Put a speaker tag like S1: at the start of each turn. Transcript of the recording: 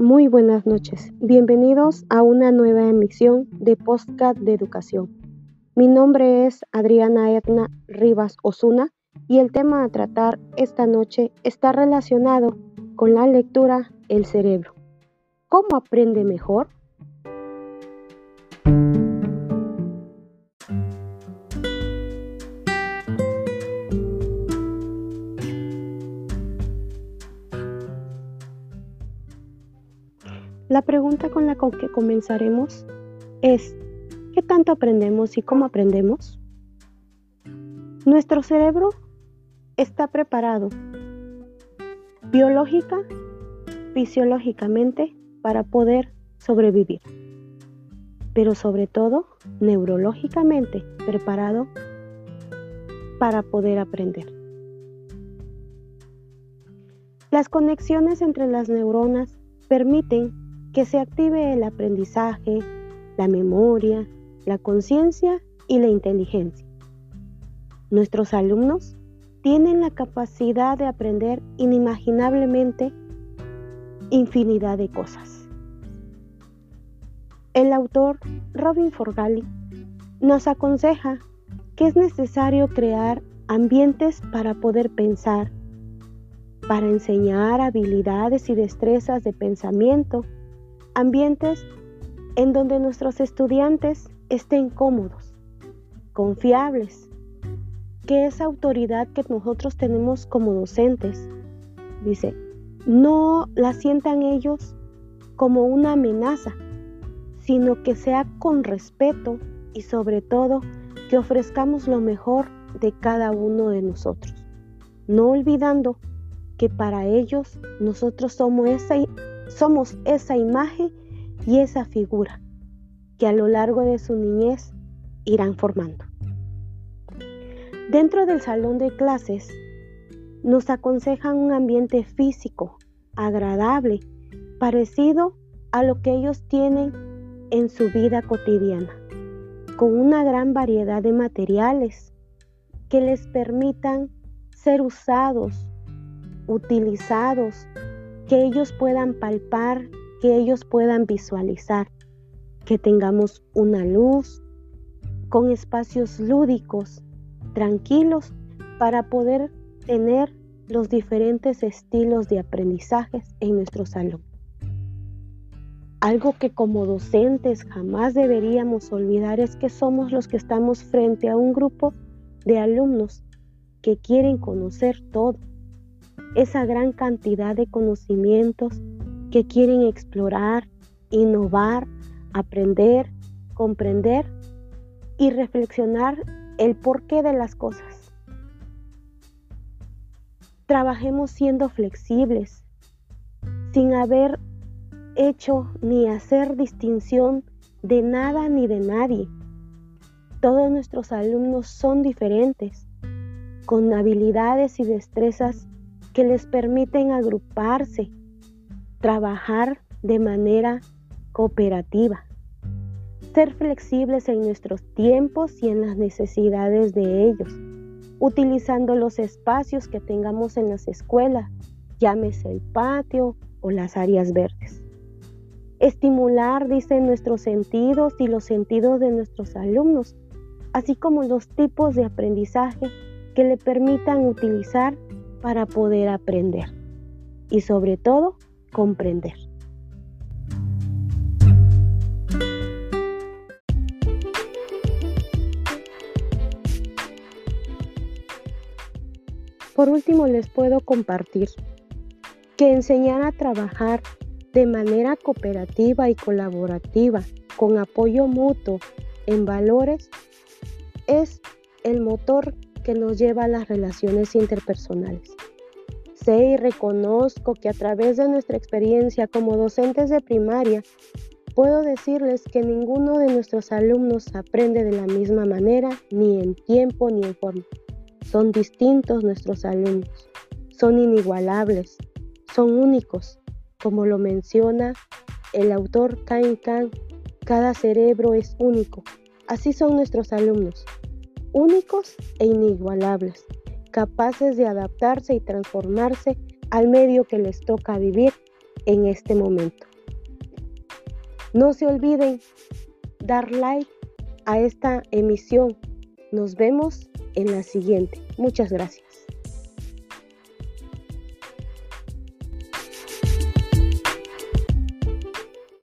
S1: Muy buenas noches. Bienvenidos a una nueva emisión de Postcat de Educación. Mi nombre es Adriana Edna Rivas Osuna y el tema a tratar esta noche está relacionado con la lectura El cerebro. ¿Cómo aprende mejor? La pregunta con la que comenzaremos es, ¿qué tanto aprendemos y cómo aprendemos? Nuestro cerebro está preparado biológica, fisiológicamente para poder sobrevivir, pero sobre todo neurológicamente preparado para poder aprender. Las conexiones entre las neuronas permiten que se active el aprendizaje, la memoria, la conciencia y la inteligencia. Nuestros alumnos tienen la capacidad de aprender inimaginablemente infinidad de cosas. El autor Robin Forgali nos aconseja que es necesario crear ambientes para poder pensar, para enseñar habilidades y destrezas de pensamiento ambientes en donde nuestros estudiantes estén cómodos, confiables, que esa autoridad que nosotros tenemos como docentes, dice, no la sientan ellos como una amenaza, sino que sea con respeto y sobre todo que ofrezcamos lo mejor de cada uno de nosotros, no olvidando que para ellos nosotros somos esa somos esa imagen y esa figura que a lo largo de su niñez irán formando. Dentro del salón de clases nos aconsejan un ambiente físico agradable, parecido a lo que ellos tienen en su vida cotidiana, con una gran variedad de materiales que les permitan ser usados, utilizados que ellos puedan palpar, que ellos puedan visualizar, que tengamos una luz con espacios lúdicos, tranquilos, para poder tener los diferentes estilos de aprendizajes en nuestro salón. Algo que como docentes jamás deberíamos olvidar es que somos los que estamos frente a un grupo de alumnos que quieren conocer todo, esa gran cantidad de conocimientos que quieren explorar, innovar, aprender, comprender y reflexionar el porqué de las cosas. Trabajemos siendo flexibles, sin haber hecho ni hacer distinción de nada ni de nadie. Todos nuestros alumnos son diferentes, con habilidades y destrezas que les permiten agruparse, trabajar de manera cooperativa, ser flexibles en nuestros tiempos y en las necesidades de ellos, utilizando los espacios que tengamos en las escuelas, llámese el patio o las áreas verdes. Estimular, dicen, nuestros sentidos y los sentidos de nuestros alumnos, así como los tipos de aprendizaje que le permitan utilizar para poder aprender y sobre todo comprender. Por último, les puedo compartir que enseñar a trabajar de manera cooperativa y colaborativa, con apoyo mutuo en valores, es el motor que nos lleva a las relaciones interpersonales. Sé y reconozco que a través de nuestra experiencia como docentes de primaria, puedo decirles que ninguno de nuestros alumnos aprende de la misma manera, ni en tiempo ni en forma. Son distintos nuestros alumnos, son inigualables, son únicos, como lo menciona el autor Kain Khan, cada cerebro es único. Así son nuestros alumnos únicos e inigualables, capaces de adaptarse y transformarse al medio que les toca vivir en este momento. No se olviden dar like a esta emisión. Nos vemos en la siguiente. Muchas gracias.